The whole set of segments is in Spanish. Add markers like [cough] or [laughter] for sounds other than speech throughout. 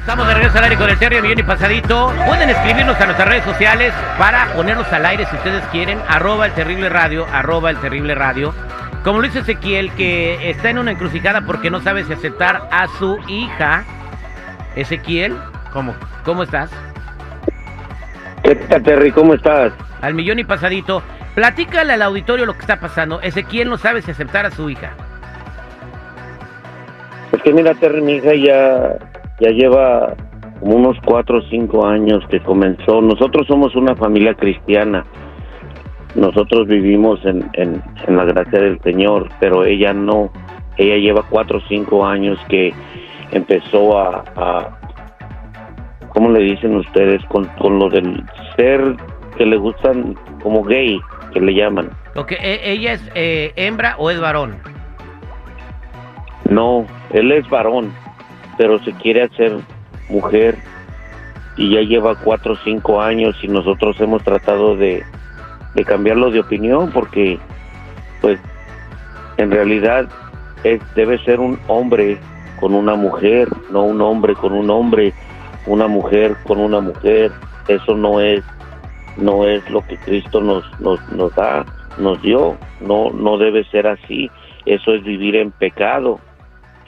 Estamos de regreso al aire con el Terry Millón y Pasadito. Pueden escribirnos a nuestras redes sociales para ponernos al aire si ustedes quieren. Arroba el terrible radio, arroba el terrible radio. Como lo dice Ezequiel, que está en una encrucijada porque no sabe si aceptar a su hija. Ezequiel, ¿cómo, cómo estás? ¿Qué tal, Terry? ¿Cómo estás? Al millón y pasadito. Platícale al auditorio lo que está pasando. Ezequiel no sabe si aceptar a su hija. Es que mira, Terry, mi hija ya, ya lleva como unos cuatro o cinco años que comenzó. Nosotros somos una familia cristiana. Nosotros vivimos en, en, en la gracia del Señor, pero ella no. Ella lleva cuatro o cinco años que empezó a, a ¿cómo le dicen ustedes? Con, con lo del ser que le gustan como gay, que le llaman. Ok, ¿e- ¿ella es eh, hembra o es varón? No, él es varón, pero se quiere hacer mujer y ya lleva cuatro o cinco años y nosotros hemos tratado de, de cambiarlo de opinión porque, pues, en realidad es, debe ser un hombre con una mujer, no un hombre con un hombre, una mujer con una mujer. Eso no es, no es lo que Cristo nos, nos, nos da, nos dio. No, no debe ser así. Eso es vivir en pecado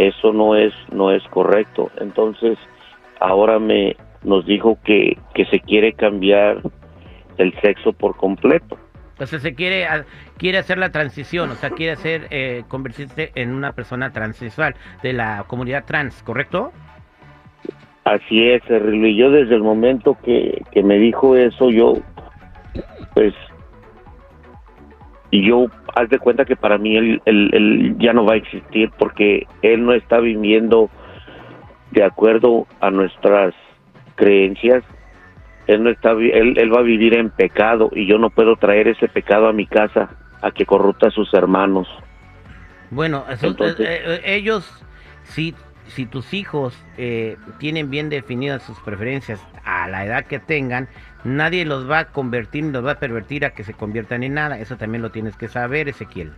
eso no es no es correcto entonces ahora me nos dijo que, que se quiere cambiar el sexo por completo Entonces se quiere, quiere hacer la transición, o sea, quiere hacer, eh, convertirse en una persona transexual de la comunidad trans, ¿correcto? así es y yo desde el momento que, que me dijo eso yo pues y yo haz de cuenta que para mí él, él- él ya no va a existir porque él no está viviendo de acuerdo a nuestras creencias. Él no está él, él va a vivir en pecado y yo no puedo traer ese pecado a mi casa a que corrupta a sus hermanos. Bueno, eso- Entonces- eh, eh, ellos, si, si tus hijos eh, tienen bien definidas sus preferencias a la edad que tengan, nadie los va a convertir ni los va a pervertir a que se conviertan en nada. Eso también lo tienes que saber, Ezequiel.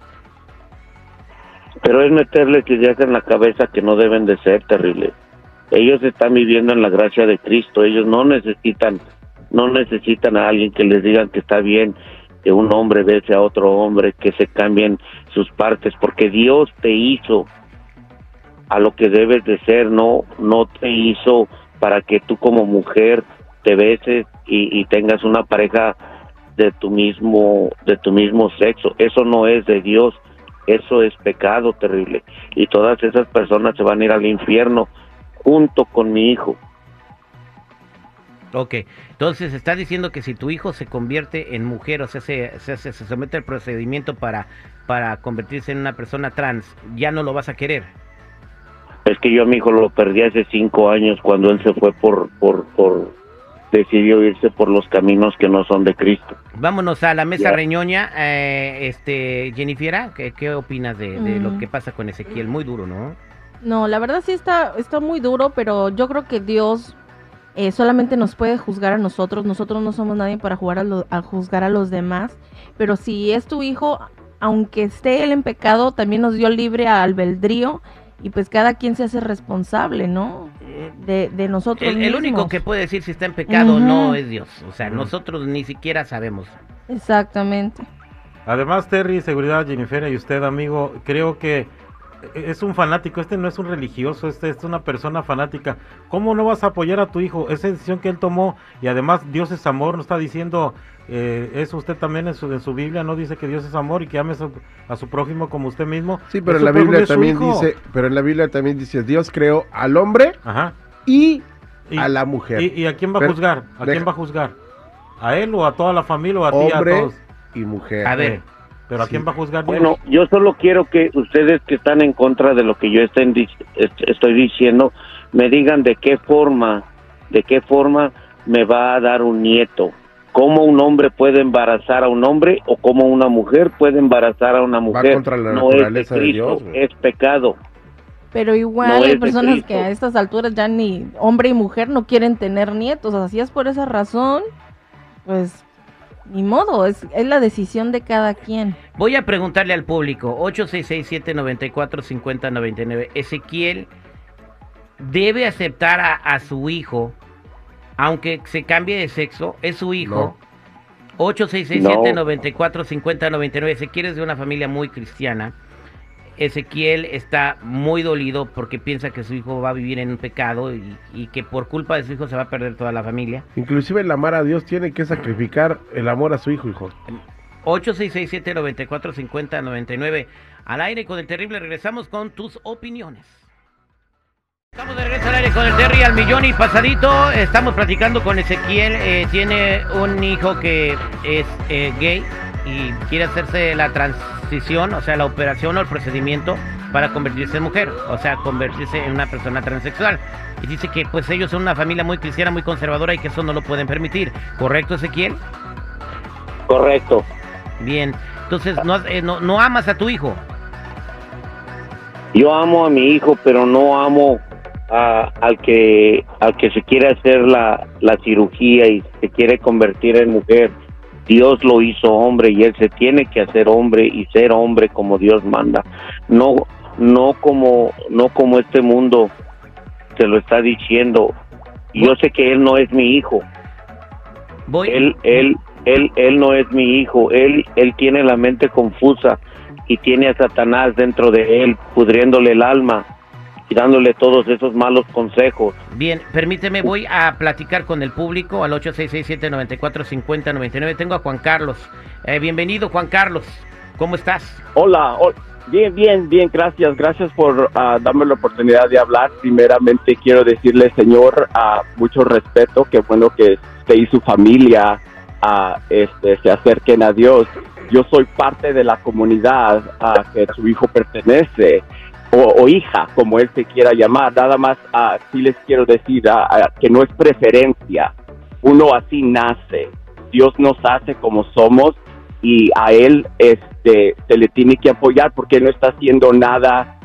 pero es meterles ideas en la cabeza que no deben de ser terribles. Ellos están viviendo en la gracia de Cristo, ellos no necesitan, no necesitan a alguien que les digan que está bien que un hombre bese a otro hombre, que se cambien sus partes, porque Dios te hizo a lo que debes de ser, no, no te hizo para que tú como mujer te beses y, y tengas una pareja de tu mismo, de tu mismo sexo. Eso no es de Dios. Eso es pecado terrible. Y todas esas personas se van a ir al infierno junto con mi hijo. Ok, entonces está diciendo que si tu hijo se convierte en mujer, o sea, se, se, se- se somete al procedimiento para, para convertirse en una persona trans, ya no lo vas a querer. Es que yo a mi hijo lo perdí hace cinco años cuando él se fue por, por, por, decidió irse por los caminos que no son de Cristo. Vámonos a la mesa Ya. reñoña. Eh, este, Jennifiera, ¿qué, qué opinas de, de lo que pasa con Ezequiel? Muy duro, ¿no? No, la verdad sí está, está muy duro, pero yo creo que Dios eh, solamente nos puede juzgar a nosotros. Nosotros no somos nadie para jugar a, lo- a juzgar a los demás. Pero si es tu hijo, aunque esté él en pecado, también nos dio libre albedrío. Y pues cada quien se hace responsable, ¿no? De, de nosotros El, el único que puede decir si está en pecado o no es Dios. O sea, nosotros ni siquiera sabemos. Exactamente. Además, Terry, seguridad, Jennifer y usted, amigo, creo que es un fanático, este no es un religioso, este es una persona fanática. ¿Cómo no vas a apoyar a tu hijo? Esa decisión que él tomó y además Dios es amor, no está diciendo eh, eso usted también en su, en su Biblia, no dice que Dios es amor y que ame a su, a su prójimo como usted mismo. Sí, pero en la Biblia también dice, pero en la Biblia también dice, Dios creó al hombre Ajá. y, Y- a la mujer. ¿Y, y a quién va a juzgar? ¿A deja- quién va a juzgar? ¿A él o a toda la familia o a ti a todos? y mujer. A ver. ¿Pero a quién va a juzgar Dios? Bueno, yo solo quiero que ustedes que están en contra de lo que yo estén estoy diciendo, me digan de qué forma, de qué forma me va a dar un nieto. ¿Cómo un hombre puede embarazar a un hombre o cómo una mujer puede embarazar a una mujer? contra la no es de naturaleza de Cristo, Dios, güey. es pecado. Pero igual No hay personas Cristo. que a estas alturas ya ni hombre y mujer no quieren tener nietos. Así es por esa razón, pues ni modo, es, es la decisión de cada quien. Voy a preguntarle al público, 8667-945099, Ezequiel debe aceptar a, a su hijo, aunque se cambie de sexo, es su hijo. 8667-945099, Ezequiel es de una familia muy cristiana. Ezequiel está muy dolido porque piensa que su hijo va a vivir en un pecado y, y que por culpa de su hijo se va a perder toda la familia. Inclusive el amar a Dios tiene que sacrificar el amor a su hijo, hijo. 8667-945099. Al aire con el terrible, regresamos con tus opiniones. Estamos de regreso al aire con el Terry al millón y pasadito. Estamos platicando con Ezequiel. eh, tiene un hijo que es eh, gay y quiere hacerse la transición, o sea, la operación o el procedimiento para convertirse en mujer, o sea, convertirse en una persona transexual. Y dice que pues ellos son una familia muy cristiana, muy conservadora y que eso no lo pueden permitir. ¿Correcto, Ezequiel? Correcto. Bien. Entonces, no, eh, no, no amas a tu hijo. Yo amo a mi hijo, pero no amo a- al que al que se quiere hacer la, la cirugía y se quiere convertir en mujer. Dios lo hizo hombre y él se tiene que hacer hombre y ser hombre como Dios manda. No no como no como este mundo se lo está diciendo. Yo sé que él no es mi hijo. Voy. Él él él él no es mi hijo. Él él tiene la mente confusa y tiene a Satanás dentro de él pudriéndole el alma y dándole todos esos malos consejos. Bien, permíteme, voy a platicar con el público al 8667-945099. Tengo a Juan Carlos. Eh, bienvenido, Juan Carlos. ¿Cómo estás? Hola, hol- bien, bien, bien, gracias, gracias por ah, darme la oportunidad de hablar. Primeramente quiero decirle, señor, a mucho respeto, que bueno que usted y su familia ah, este, se acerquen a Dios. Yo soy parte de la comunidad a que su hijo pertenece, o, o hija, como él se quiera llamar. Nada más, ah, sí les quiero decir ah, que no es preferencia, uno así nace. Dios nos hace como somos y a él este se le tiene que apoyar porque él no está haciendo nada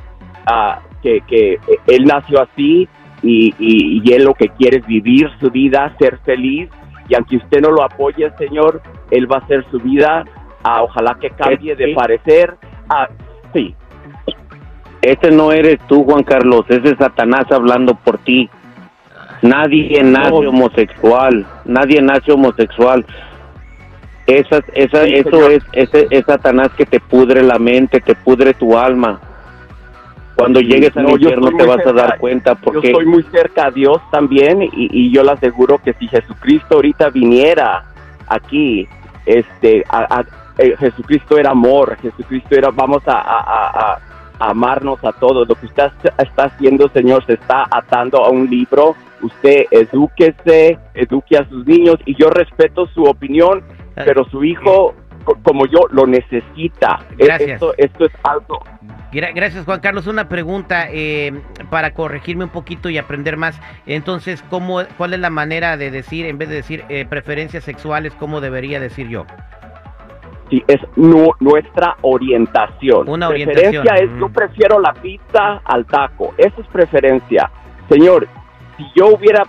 ah, que, que él nació así y, y, y él lo que quiere es vivir su vida, ser feliz. Y aunque usted no lo apoye, Señor, él va a hacer su vida, ah, ojalá que cambie de parecer, ah, sí, Este no eres tú, Juan Carlos, ese es Satanás hablando por ti. Nadie nace No. homosexual, nadie nace homosexual. Esa, esa, Sí, eso señor. es, ese es Satanás que te pudre la mente, te pudre tu alma. Cuando llegues al no, yo infierno te vas a dar cuenta porque Yo estoy muy cerca a Dios también y, y yo le aseguro que si Jesucristo ahorita viniera aquí, este, a- a- eh, Jesucristo era amor, Jesucristo era, vamos a amarnos a todos. Lo que usted está haciendo, Señor, se está atando a un libro. Usted edúquese, eduque a sus niños y yo respeto su opinión, pero su hijo, co- como yo, lo necesita. E- Gracias. Esto, esto es algo. Gra- Gracias, Juan Carlos. Una pregunta eh, para corregirme un poquito y aprender más. Entonces, ¿cómo, ¿cuál es la manera de decir, en vez de decir eh, preferencias sexuales, cómo debería decir yo? Sí, es nu- nuestra orientación. Una Preferencia orientación, es, mm. yo prefiero la pizza al taco. Eso es preferencia. Señor, si yo hubiera,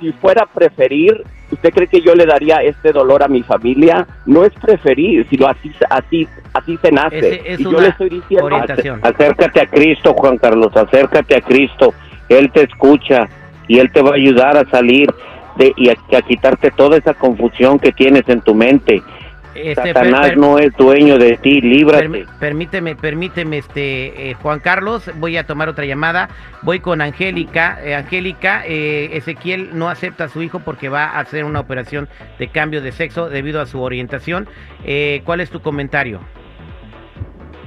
si fuera a preferir, ¿usted cree que yo le daría este dolor a mi familia? No es preferir, sino así, así, así se nace. Es y yo le estoy diciendo, orientación. acércate a Cristo, Juan Carlos, acércate a Cristo. Él te escucha y Él te va a ayudar a salir de, y a, a quitarte toda esa confusión que tienes en tu mente. Este, Satanás per- per- no es dueño de ti, líbrate. Permíteme, permíteme, este, eh, Juan Carlos, voy a tomar otra llamada. Voy con Angélica. Eh, Angélica, eh, Ezequiel no acepta a su hijo porque va a hacer una operación de cambio de sexo debido a su orientación. Eh, ¿Cuál es tu comentario?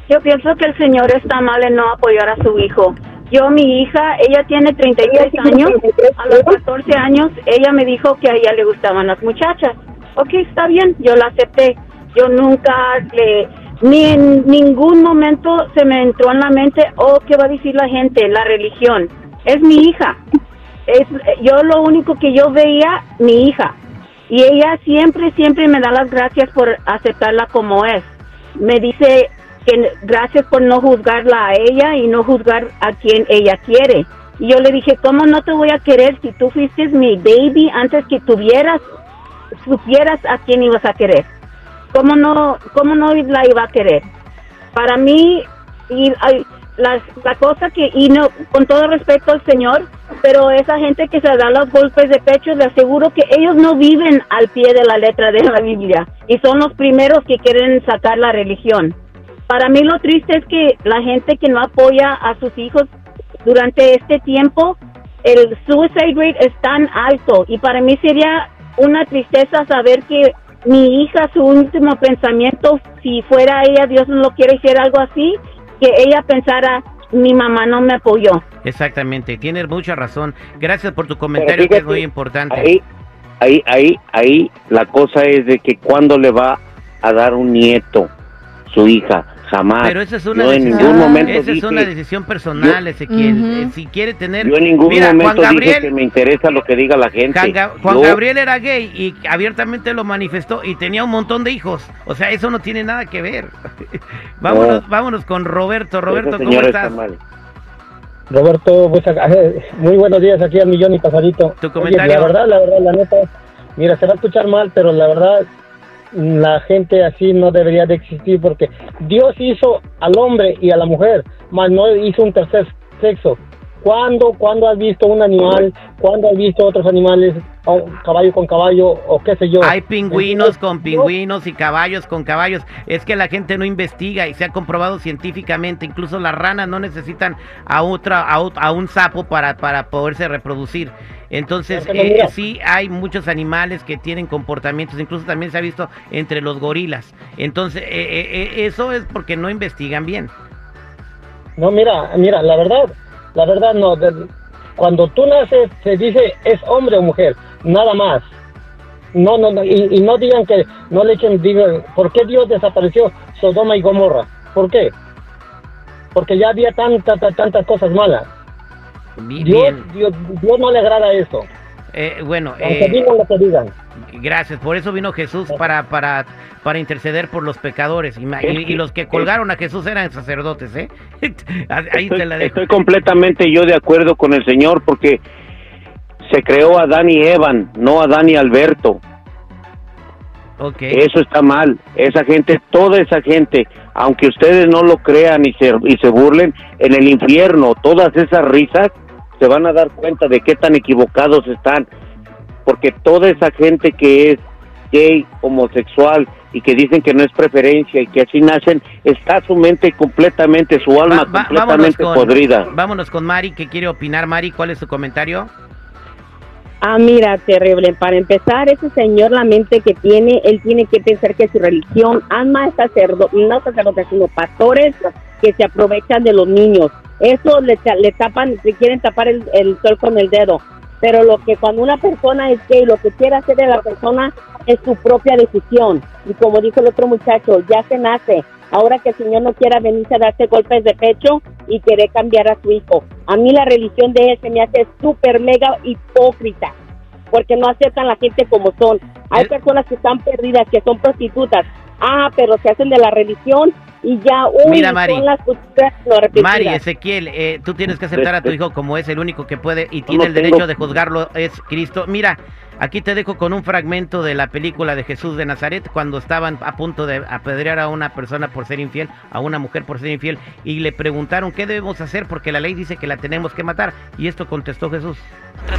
Yo pienso que el señor está mal en no apoyar a su hijo. Yo, mi hija, ella tiene 33 años. A los 14 años, ella me dijo que a ella le gustaban las muchachas. Ok, está bien, yo la acepté. Yo nunca le, ni en ningún momento se me entró en la mente, oh, ¿qué va a decir la gente? La religión. Es mi hija. Es, yo lo único que yo veía, mi hija. Y ella siempre, siempre me da las gracias por aceptarla como es. Me dice que gracias por no juzgarla a ella y no juzgar a quien ella quiere. Y yo le dije, ¿cómo no te voy a querer si tú fuiste mi baby antes que tuvieras, supieras a quién ibas a querer? ¿Cómo no, cómo no la iba a querer? Para mí, y, la, la cosa que, y no, con todo respeto al Señor, pero esa gente que se da los golpes de pecho, le aseguro que ellos no viven al pie de la letra de la Biblia y son los primeros que quieren sacar la religión. Para mí lo triste es que la gente que no apoya a sus hijos durante este tiempo, el suicide rate es tan alto y para mí sería una tristeza saber que mi hija, su último pensamiento, si fuera ella, Dios no lo quiere, hiciera algo así, que ella pensara, mi mamá no me apoyó. Exactamente, tienes mucha razón. Gracias por tu comentario, que es muy importante. Ahí, ahí, ahí, ahí, la cosa es de que cuando le va a dar un nieto, su hija, jamás. Pero esa es una Yo en decisión, ningún momento esa es dije- una decisión personal, Ezequiel. Ujú. Eh, si quiere tener, Yo en ningún mira, Juan momento dije Gabriel, que me interesa lo que diga la gente. Juan, Ga- Juan Yo- Gabriel era gay y abiertamente lo manifestó y tenía un montón de hijos. O sea, eso no tiene nada que ver. [laughs] vámonos, vámonos con Roberto. Roberto, ¿cómo estás? está mal. Roberto, pues, muy buenos días aquí al millón y pasadito. Tu Oye, comentario. la verdad, la verdad, la neta, mira, se va a escuchar mal, pero la verdad, la gente así no debería de existir porque Dios hizo al hombre y a la mujer, mas no hizo un tercer sexo. ¿Cuándo, cuándo has visto un animal? ¿Cuándo has visto otros animales, o un caballo con caballo o qué sé yo? Hay pingüinos Entonces, con pingüinos y caballos con caballos. Es que la gente no investiga y se ha comprobado científicamente. Incluso las ranas no necesitan a otra a, a un sapo para, para poderse reproducir. Entonces, eh, sí hay muchos animales que tienen comportamientos. Incluso también se ha visto entre los gorilas. Entonces, eh, eh, eso es porque no investigan bien. No, mira, mira, la verdad, la verdad no. cuando tú naces se dice es hombre o mujer, nada más. No, no, no, y, y no digan que no le echen, digan, ¿por qué Dios desapareció Sodoma y Gomorra? ¿Por qué? Porque ya había tanta, ta- tantas cosas malas. Dios, Bien. Dios, Dios no le agrada eso. Eh, bueno, eh, digan lo que digan. Gracias, por eso vino Jesús para, para, para interceder por los pecadores. Y, y- y los que colgaron a Jesús eran sacerdotes, ¿eh? [laughs] Ahí estoy, te la dejo. estoy completamente yo de acuerdo con el señor porque se creó a Dani Evan, no a Dani Alberto. Ok. Eso está mal. Esa gente, toda esa gente, aunque ustedes no lo crean y se, y se burlen, en el infierno, todas esas risas se van a dar cuenta de qué tan equivocados están. Porque toda esa gente que es gay, homosexual y que dicen que no es preferencia y que así nacen, está su mente completamente, su alma Va- va- vámonos, completamente con, podrida. vámonos con Mari, que quiere opinar. Mari, ¿cuál es su comentario? Ah, mira, terrible. Para empezar, ese señor, la mente que tiene, él tiene que pensar que su religión ama a sacerdotes, no sacerdotes, sino pastores que se aprovechan de los niños. Eso le, le tapan, le quieren tapar el, el sol con el dedo. Pero lo que cuando una persona es gay, lo que quiere hacer de la persona es su propia decisión. Y como dijo el otro muchacho, ya se nace. Ahora que el Señor no quiera venirse a darse golpes de pecho y querer cambiar a su hijo. A mí la religión de él se me hace súper mega hipócrita porque no aceptan la gente como son. Hay Eh. personas que están perdidas, que son prostitutas. Ah, pero se hacen de la religión y ya, uy, Mira, Mari. son las prostitutas no arrepentidas. Mari, Ezequiel, eh, tú tienes que aceptar a tu hijo como es el único que puede y tiene no el tengo- derecho de juzgarlo, es Cristo. Mira, aquí te dejo con un fragmento de la película de Jesús de Nazaret, cuando estaban a punto de apedrear a una persona por ser infiel, a una mujer por ser infiel, y le preguntaron qué debemos hacer porque la ley dice que la tenemos que matar. Y esto contestó Jesús.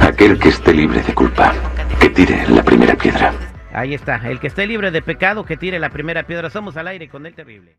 Aquel que esté libre de culpa, que tire la primera piedra. Ahí está, el que esté libre de pecado que tire la primera piedra. Somos al aire con el terrible.